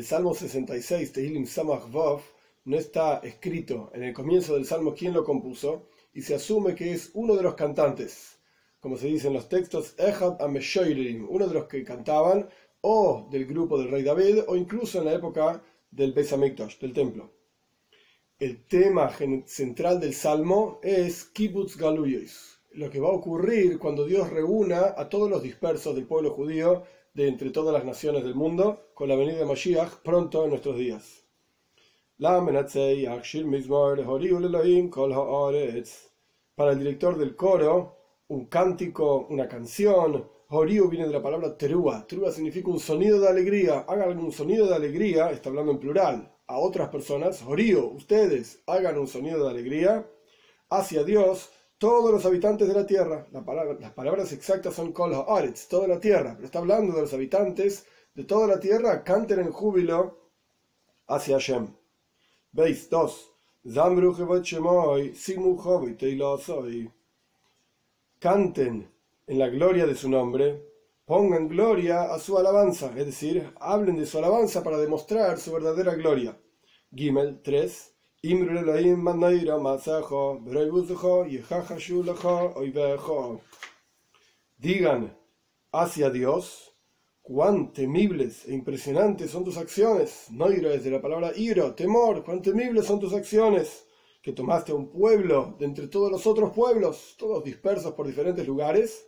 el Salmo 66, Tehilim Samach Vav, no está escrito en el comienzo del Salmo quién lo compuso, y se asume que es uno de los cantantes, como se dice en los textos, Echad Ameshoirim, uno de los que cantaban, o del grupo del rey David, o incluso en la época del Beis Hamikdash, del templo. El tema central del Salmo es Kibbutz Galuyos, lo que va a ocurrir cuando Dios reúna a todos los dispersos del pueblo judío de entre todas las naciones del mundo con la venida de Mashiach pronto en nuestros días. Para el director del coro, un cántico, una canción, Horiu viene de la palabra terúa. Terúa significa un sonido de alegría. Hagan un sonido de alegría, está hablando en plural, a otras personas. Horiu, ustedes hagan un sonido de alegría hacia Dios todos los habitantes de la tierra. las palabras exactas son kol haaretz, toda la tierra, pero está hablando de los habitantes de toda la tierra, canten en júbilo hacia Hashem. Veis, dos. Canten en la gloria de su nombre, pongan gloria a su alabanza, es decir, hablen de su alabanza para demostrar su verdadera gloria. Gimel 3. Digan hacia Dios cuán temibles e impresionantes son tus acciones. Noira es de la palabra iro, temor, cuán temibles son tus acciones. Que tomaste a un pueblo de entre todos los otros pueblos, todos dispersos por diferentes lugares,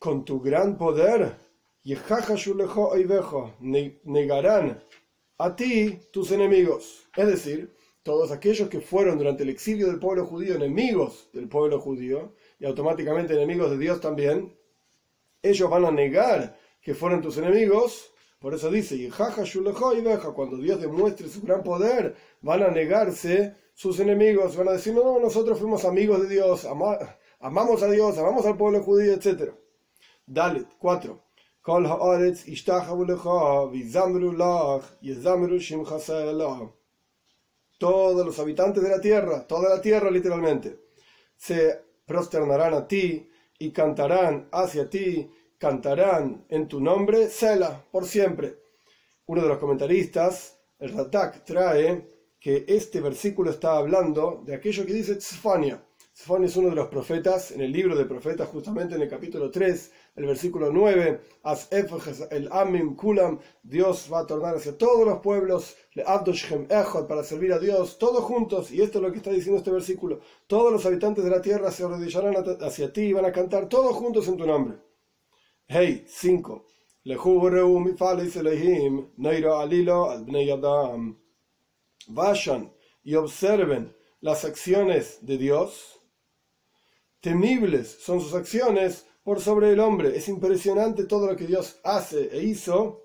con tu gran poder, negarán a ti tus enemigos. Es decir, todos aquellos que fueron durante el exilio del pueblo judío enemigos del pueblo judío y automáticamente enemigos de Dios también, ellos van a negar que fueron tus enemigos. Por eso dice, y cuando Dios demuestre su gran poder, van a negarse sus enemigos, van a decir, no, nosotros fuimos amigos de Dios, amamos a Dios, amamos al pueblo judío, etc. Dale, 4. Todos los habitantes de la tierra, toda la tierra literalmente, se prosternarán a ti y cantarán hacia ti, cantarán en tu nombre, Sela, por siempre. Uno de los comentaristas, el Ratak, trae que este versículo está hablando de aquello que dice Tzfania. Tzfania es uno de los profetas, en el libro de profetas, justamente en el capítulo 3, el versículo 9, As el Amim Kulam, Dios va a tornar hacia todos los pueblos, le para servir a Dios, todos juntos, y esto es lo que está diciendo este versículo, todos los habitantes de la tierra se arrodillarán hacia ti y van a cantar todos juntos en tu nombre. Hey, 5. Vayan y observen las acciones de Dios. Temibles son sus acciones por sobre el hombre. Es impresionante todo lo que Dios hace e hizo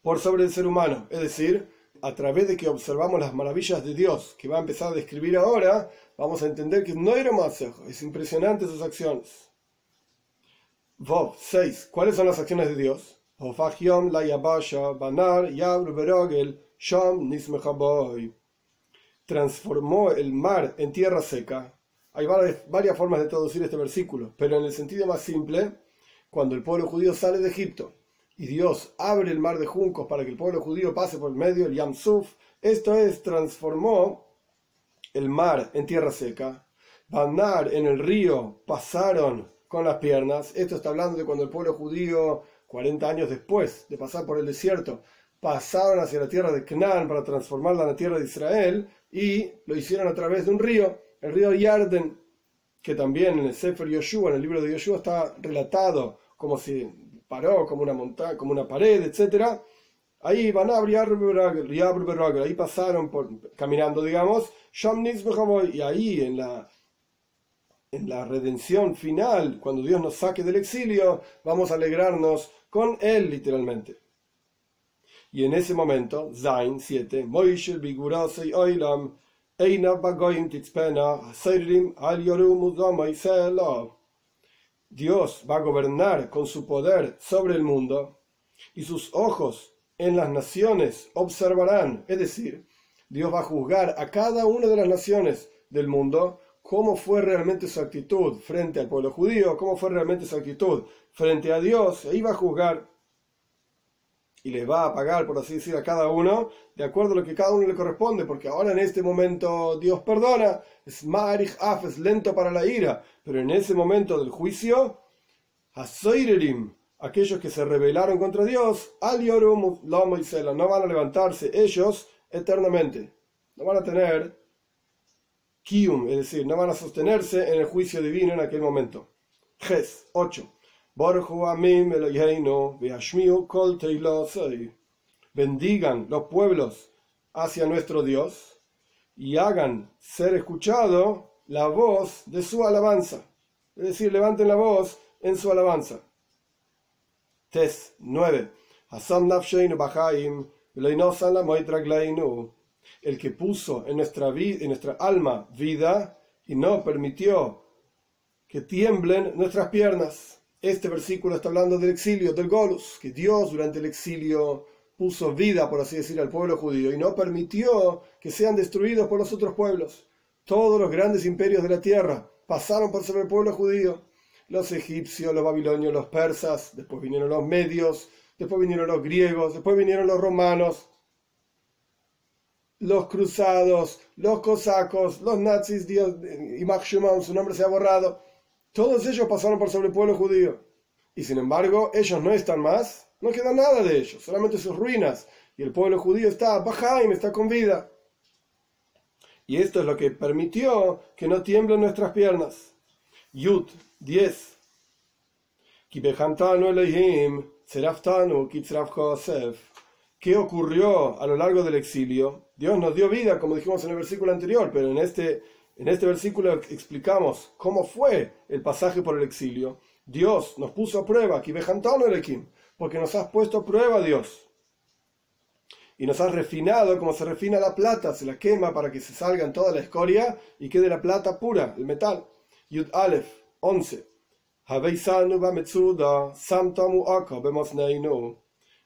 por sobre el ser humano. Es decir, a través de que observamos las maravillas de Dios, que va a empezar a describir ahora, vamos a entender que no era más es impresionante sus acciones. Vov 6. ¿Cuáles son las acciones de Dios? Transformó el mar en tierra seca hay varias, formas de traducir este versículo, pero en el sentido más simple, cuando el pueblo judío sale de Egipto y Dios abre el mar de juncos para que el pueblo judío pase por medio, el Yam Suf, esto es, transformó el mar en tierra seca, Banar en el río pasaron con las piernas, esto está hablando de cuando el pueblo judío, 40 años después de pasar por el desierto, pasaron hacia la tierra de Canaán para transformarla en la tierra de Israel y lo hicieron a través de un río el río Yarden, que también en el Sefer Yoshua, en el libro de Yoshua, está relatado como si paró, como una montaña, como una pared, etc. Ahí van a ahí pasaron por, caminando, digamos, y ahí en la, en la redención final, cuando Dios nos saque del exilio, vamos a alegrarnos con Él, literalmente. Y en ese momento, Zain 7, Moishel Bigurasei Oilam, Dios va a gobernar con su poder sobre el mundo y sus ojos en las naciones observarán, es decir, Dios va a juzgar a cada una de las naciones del mundo cómo fue realmente su actitud frente al pueblo judío, cómo fue realmente su actitud frente a Dios, y va a juzgar y les va a pagar, por así decir, a cada uno, de acuerdo a lo que cada uno le corresponde, porque ahora en este momento Dios perdona, es marich af, lento para la ira, pero en ese momento del juicio, hasoirerim, aquellos que se rebelaron contra Dios, al yorum no van a levantarse ellos eternamente, no van a tener kium, es decir, no van a sostenerse en el juicio divino en aquel momento. Ges 8. Bendigan los pueblos hacia nuestro Dios y hagan ser escuchado la voz de su alabanza. Es decir, levanten la voz en su alabanza. Tes 9. El que puso en nuestra, en nuestra alma vida y no permitió que tiemblen nuestras piernas. Este versículo está hablando del exilio, del Golus, que Dios durante el exilio puso vida, por así decir, al pueblo judío y no permitió que sean destruidos por los otros pueblos. Todos los grandes imperios de la tierra pasaron por sobre el pueblo judío. Los egipcios, los babilonios, los persas, después vinieron los medios, después vinieron los griegos, después vinieron los romanos, los cruzados, los cosacos, los nazis, Dios, y su nombre se ha borrado todos ellos pasaron por sobre el pueblo judío. Y sin embargo, ellos no están más, no queda nada de ellos, solamente sus ruinas. Y el pueblo judío está Bajaim, está con vida. Y esto es lo que permitió que no tiemblen nuestras piernas. Yud 10. ¿Qué ocurrió a lo largo del exilio? Dios nos dio vida, como dijimos en el versículo anterior, pero en este en este versículo explicamos cómo fue el pasaje por el exilio. Dios nos puso a prueba, porque nos has puesto a prueba, Dios. Y nos has refinado como se refina la plata, se la quema para que se salga en toda la escoria y quede la plata pura, el metal. Yud Aleph 11.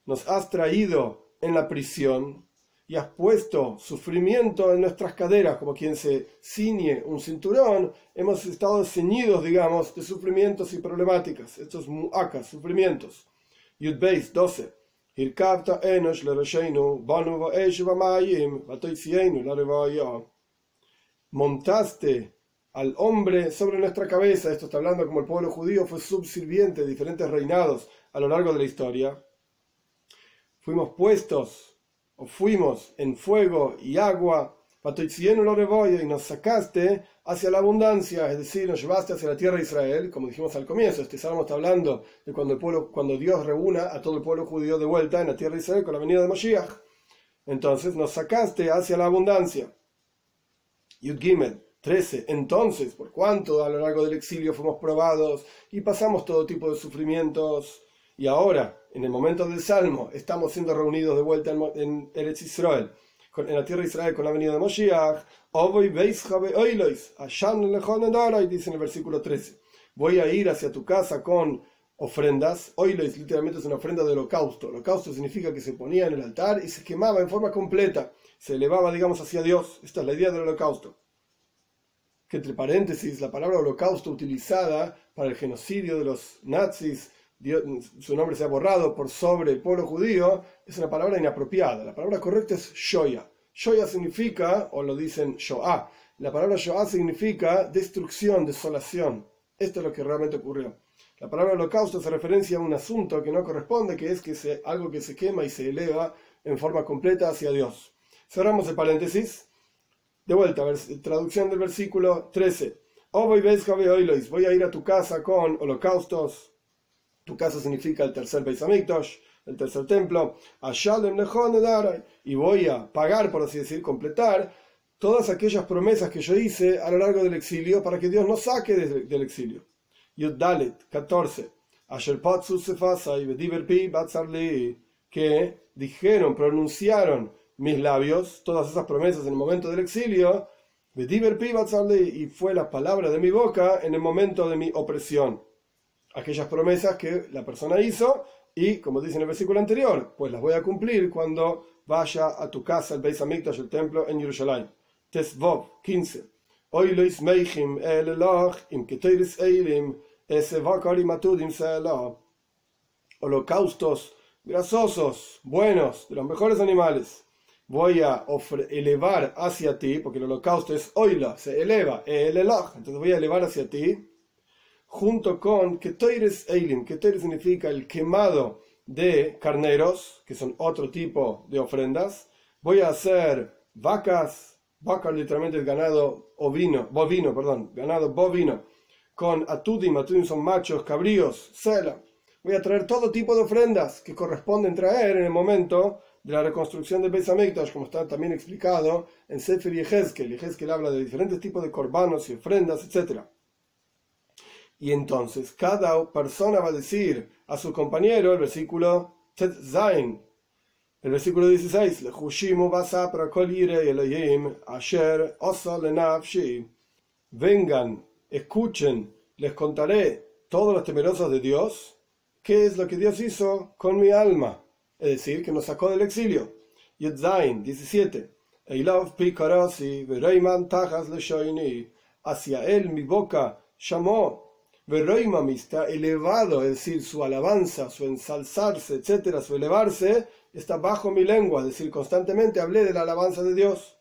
Nos has traído en la prisión y has puesto sufrimiento en nuestras caderas, como quien se ciñe un cinturón, hemos estado ceñidos, digamos, de sufrimientos y problemáticas, estos mu'akas, sufrimientos. Yud 12. Montaste al hombre sobre nuestra cabeza, esto está hablando como el pueblo judío fue subsirviente de diferentes reinados a lo largo de la historia. Fuimos puestos fuimos en fuego y agua, y nos sacaste hacia la abundancia, es decir, nos llevaste hacia la tierra de Israel, como dijimos al comienzo, este salmo hablando de cuando, el pueblo, cuando Dios reúna a todo el pueblo judío de vuelta en la tierra de Israel con la venida de Moshiach. Entonces nos sacaste hacia la abundancia. Yud Gimel 13. Entonces, por cuanto a lo largo del exilio fuimos probados y pasamos todo tipo de sufrimientos, y ahora, en el momento del Salmo, estamos siendo reunidos de vuelta en, Eretz Israel, en la tierra de Israel con la venida de Moshiach, dice en el versículo 13, voy a ir hacia tu casa con ofrendas. Oilois literalmente es una ofrenda de holocausto. Holocausto significa que se ponía en el altar y se quemaba en forma completa. Se elevaba, digamos, hacia Dios. Esta es la idea del holocausto. Que entre paréntesis, la palabra holocausto utilizada para el genocidio de los nazis su nombre se ha borrado por sobre el pueblo judío, es una palabra inapropiada. La palabra correcta es shoya. Shoya significa, o lo dicen shoah, la palabra shoah significa destrucción, desolación. Esto es lo que realmente ocurrió. La palabra holocausto hace referencia a un asunto que no corresponde, que es que se, algo que se quema y se eleva en forma completa hacia Dios. Cerramos el paréntesis. De vuelta, traducción del versículo 13. Voy a ir a tu casa con holocaustos, tu casa significa el tercer Beis el tercer templo. Y voy a pagar, por así decir, completar todas aquellas promesas que yo hice a lo largo del exilio para que Dios nos saque del exilio. Dalet 14. Que dijeron, pronunciaron mis labios, todas esas promesas en el momento del exilio, y fue la palabra de mi boca en el momento de mi opresión aquellas promesas que la persona hizo y, como dice en el versículo anterior, pues las voy a cumplir cuando vaya a tu casa, el Beis Hamikdash, el templo en Jerusalén. Tesvov 15. Holocaustos grasosos, buenos, de los mejores animales, voy a elevar hacia ti, porque el holocausto es oila, se eleva, el eloj, entonces voy a elevar hacia ti, junto con Ketoires Eilim. Ketoires significa el quemado de carneros, que son otro tipo de ofrendas. Voy a hacer vacas, vacas literalmente el ganado ovino, bovino, perdón, ganado bovino, con atudim, atudim son machos, cabríos, cela. Voy a traer todo tipo de ofrendas que corresponden traer en el momento de la reconstrucción del Beis como está también explicado en Sefer y Ezequiel. Ezequiel habla de diferentes tipos de corbanos y ofrendas, etc. Y entonces cada persona va a decir a su compañero, el versículo Zain, el versículo 16, vengan, escuchen, les contaré todos los temerosos de Dios, qué es lo que Dios hizo con mi alma, es decir, que nos sacó del exilio. Zain 17, hacia él mi boca llamó Está elevado, es decir, su alabanza, su ensalzarse, etcétera, su elevarse, está bajo mi lengua, es decir, constantemente hablé de la alabanza de Dios.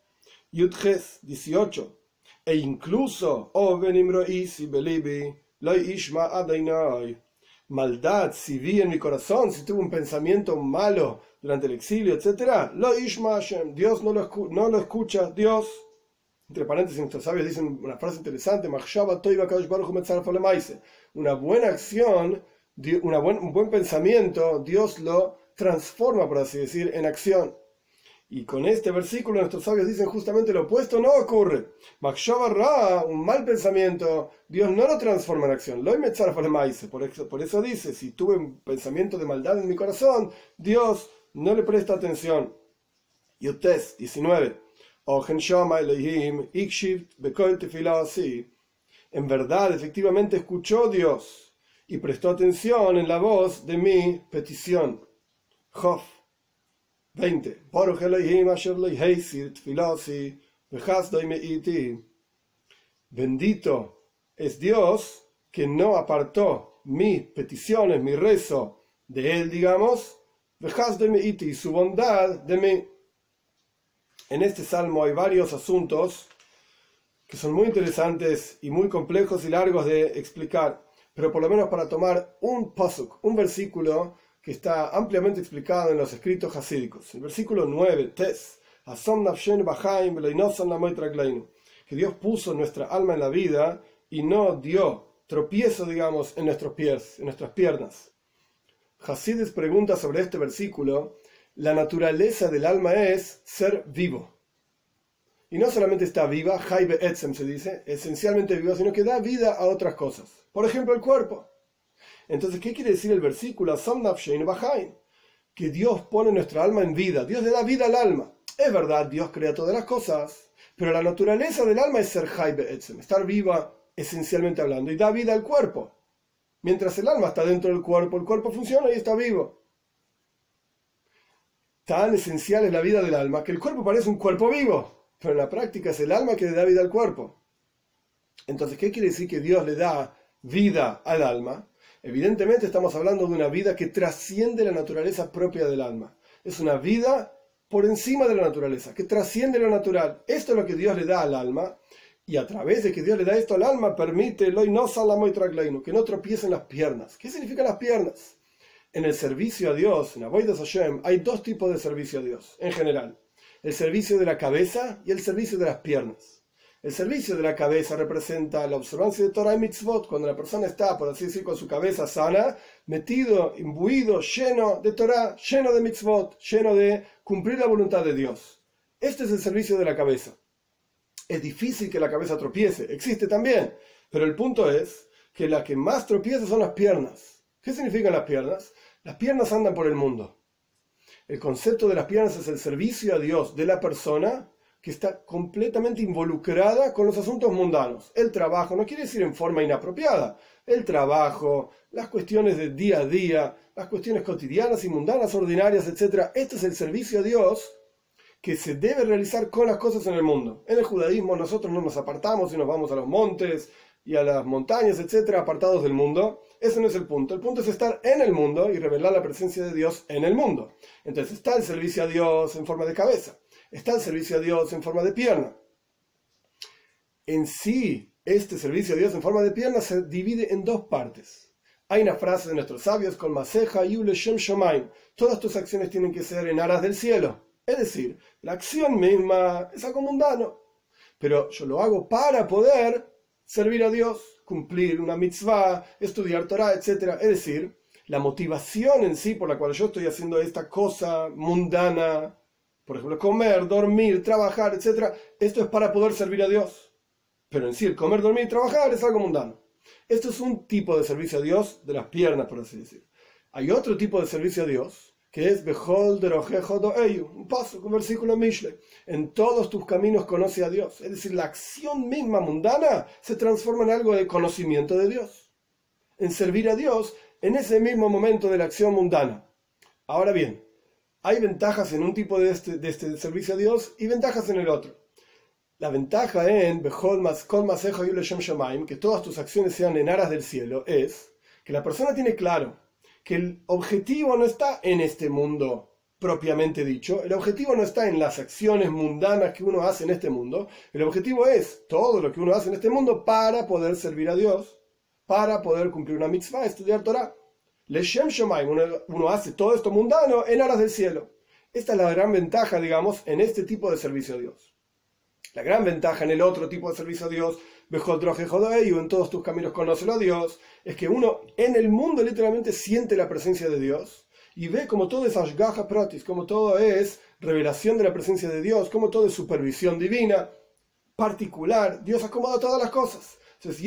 Yudges 18. E incluso, oh benimroisi belibi, ishma Maldad, si vi en mi corazón, si tuve un pensamiento malo durante el exilio, etcétera, lo ishma Dios no lo, no lo escucha, Dios entre paréntesis, nuestros sabios dicen una frase interesante, una buena acción, una buen, un buen pensamiento, Dios lo transforma, por así decir, en acción. Y con este versículo nuestros sabios dicen justamente lo opuesto no ocurre. un mal pensamiento, Dios no lo transforma en acción. Por eso, por eso dice, si tuve un pensamiento de maldad en mi corazón, Dios no le presta atención. Yutes 19. En verdad, efectivamente escuchó Dios y prestó atención en la voz de mi petición. Jof 20. Bendito es Dios que no apartó mis peticiones, mi rezo de él, digamos, y su bondad de mí. En este salmo hay varios asuntos que son muy interesantes y muy complejos y largos de explicar, pero por lo menos para tomar un pasuk, un versículo que está ampliamente explicado en los escritos hasídicos. El versículo 9, Tes, que Dios puso nuestra alma en la vida y no dio tropiezo, digamos, en nuestros pies, en nuestras piernas. Hasides pregunta sobre este versículo la naturaleza del alma es ser vivo. Y no solamente está viva, Haibe Etzem se dice, esencialmente viva, sino que da vida a otras cosas. Por ejemplo, el cuerpo. Entonces, ¿qué quiere decir el versículo? Que Dios pone nuestra alma en vida. Dios le da vida al alma. Es verdad, Dios crea todas las cosas. Pero la naturaleza del alma es ser Haibe Etzem, estar viva esencialmente hablando. Y da vida al cuerpo. Mientras el alma está dentro del cuerpo, el cuerpo funciona y está vivo tan esencial es la vida del alma que el cuerpo parece un cuerpo vivo, pero en la práctica es el alma que le da vida al cuerpo. Entonces, ¿qué quiere decir que Dios le da vida al alma? Evidentemente estamos hablando de una vida que trasciende la naturaleza propia del alma. Es una vida por encima de la naturaleza, que trasciende lo natural. Esto es lo que Dios le da al alma, y a través de que Dios le da esto al alma, permite que no tropiecen las piernas. ¿Qué significan las piernas? En el servicio a Dios, en Avoidas Hashem, hay dos tipos de servicio a Dios, en general. El servicio de la cabeza y el servicio de las piernas. El servicio de la cabeza representa la observancia de Torah y mitzvot, cuando la persona está, por así decir, con su cabeza sana, metido, imbuido, lleno de Torah, lleno de mitzvot, lleno de cumplir la voluntad de Dios. Este es el servicio de la cabeza. Es difícil que la cabeza tropiece, existe también, pero el punto es que la que más tropieza son las piernas. ¿Qué significan las piernas? Las piernas andan por el mundo. El concepto de las piernas es el servicio a Dios de la persona que está completamente involucrada con los asuntos mundanos. El trabajo, no quiere decir en forma inapropiada, el trabajo, las cuestiones de día a día, las cuestiones cotidianas y mundanas, ordinarias, etc. Este es el servicio a Dios que se debe realizar con las cosas en el mundo. En el judaísmo nosotros no nos apartamos y nos vamos a los montes, y a las montañas, etcétera, apartados del mundo. Ese no es el punto. El punto es estar en el mundo y revelar la presencia de Dios en el mundo. Entonces está el servicio a Dios en forma de cabeza, está el servicio a Dios en forma de pierna. En sí, este servicio a Dios en forma de pierna se divide en dos partes. Hay una frase de nuestros sabios con Maseja y Shem Shomaim. Todas tus acciones tienen que ser en aras del cielo. Es decir, la acción misma es algo mundano. Pero yo lo hago para poder servir a Dios, cumplir una mitzvah, estudiar Torah, etc. Es decir, la motivación en sí por la cual yo estoy haciendo esta cosa mundana, por ejemplo, comer, dormir, trabajar, etc., esto es para poder servir a Dios. Pero en sí, el comer, dormir trabajar es algo mundano. Esto es un tipo de servicio a Dios de las piernas, por así decir. Hay otro tipo de servicio a Dios que es Behol un paso, un versículo Mishle. En todos tus caminos conoce a Dios. Es decir, la acción misma mundana se transforma en algo de conocimiento de Dios. En servir a Dios en ese mismo momento de la acción mundana. Ahora bien, hay ventajas en un tipo de este, de este servicio a Dios y ventajas en el otro. La ventaja en Behol que todas tus acciones sean en aras del cielo, es que la persona tiene claro que el objetivo no está en este mundo propiamente dicho, el objetivo no está en las acciones mundanas que uno hace en este mundo, el objetivo es todo lo que uno hace en este mundo para poder servir a Dios, para poder cumplir una mitzvah, estudiar Torah. Leshem uno, uno hace todo esto mundano en aras del cielo. Esta es la gran ventaja, digamos, en este tipo de servicio a Dios. La gran ventaja en el otro tipo de servicio a Dios en todos tus caminos conócelo a Dios, es que uno en el mundo literalmente siente la presencia de Dios y ve como todo es ashgaha pratis, como todo es revelación de la presencia de Dios, como todo es supervisión divina, particular, Dios acomoda todas las cosas. Entonces,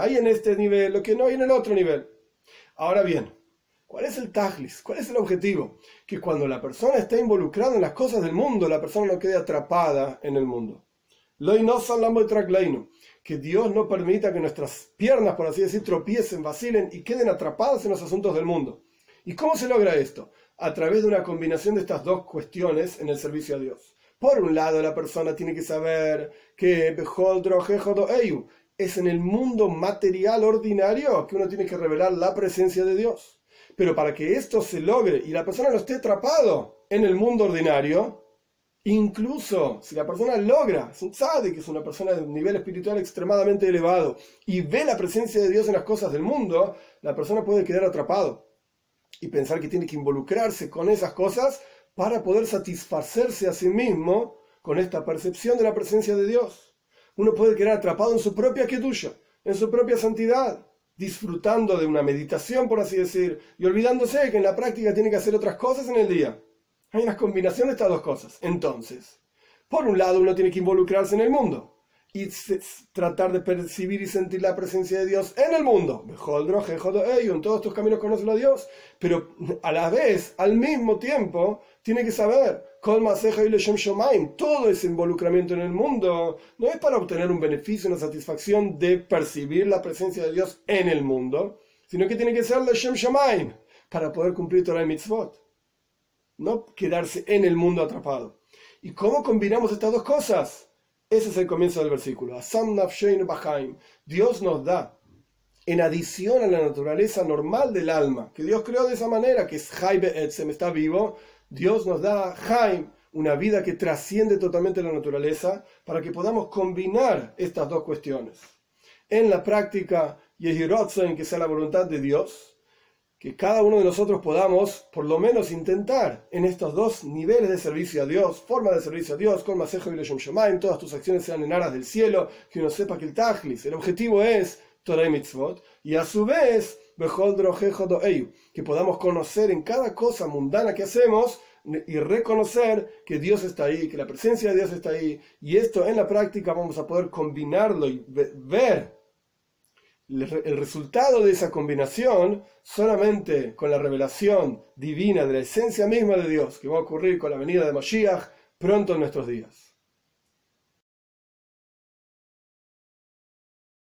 hay en este nivel lo que no hay en el otro nivel. Ahora bien, ¿cuál es el tajlis? ¿Cuál es el objetivo? Que cuando la persona está involucrada en las cosas del mundo, la persona no quede atrapada en el mundo que Dios no permita que nuestras piernas, por así decir, tropiecen, vacilen y queden atrapadas en los asuntos del mundo. ¿Y cómo se logra esto? A través de una combinación de estas dos cuestiones en el servicio a Dios. Por un lado, la persona tiene que saber que es en el mundo material ordinario que uno tiene que revelar la presencia de Dios. Pero para que esto se logre y la persona no esté atrapado en el mundo ordinario, Incluso si la persona logra, un que es una persona de un nivel espiritual extremadamente elevado, y ve la presencia de Dios en las cosas del mundo, la persona puede quedar atrapado y pensar que tiene que involucrarse con esas cosas para poder satisfacerse a sí mismo con esta percepción de la presencia de Dios. Uno puede quedar atrapado en su propia kedusha, en su propia santidad, disfrutando de una meditación, por así decir, y olvidándose que en la práctica tiene que hacer otras cosas en el día. Hay una combinación de estas dos cosas. Entonces, por un lado uno tiene que involucrarse en el mundo y tratar de percibir y sentir la presencia de Dios en el mundo. En todos tus caminos conocen a Dios, pero a la vez, al mismo tiempo, tiene que saber, todo ese involucramiento en el mundo no es para obtener un beneficio, una satisfacción de percibir la presencia de Dios en el mundo, sino que tiene que ser para poder cumplir Torah y Mitzvot no quedarse en el mundo atrapado. ¿Y cómo combinamos estas dos cosas? Ese es el comienzo del versículo. Dios nos da, en adición a la naturaleza normal del alma, que Dios creó de esa manera, que es Jaibe Etzem, está vivo, Dios nos da Jaim, una vida que trasciende totalmente la naturaleza, para que podamos combinar estas dos cuestiones. En la práctica, en que sea la voluntad de Dios, que cada uno de nosotros podamos por lo menos intentar en estos dos niveles de servicio a Dios, forma de servicio a Dios, con Masejo y en todas tus acciones sean en aras del cielo, que uno sepa que el Tajlis, el objetivo es Torah y Mitzvot, y a su vez, que podamos conocer en cada cosa mundana que hacemos y reconocer que Dios está ahí, que la presencia de Dios está ahí, y esto en la práctica vamos a poder combinarlo y ver el resultado de esa combinación solamente con la revelación divina de la esencia misma de Dios que va a ocurrir con la venida de Mashiach pronto en nuestros días.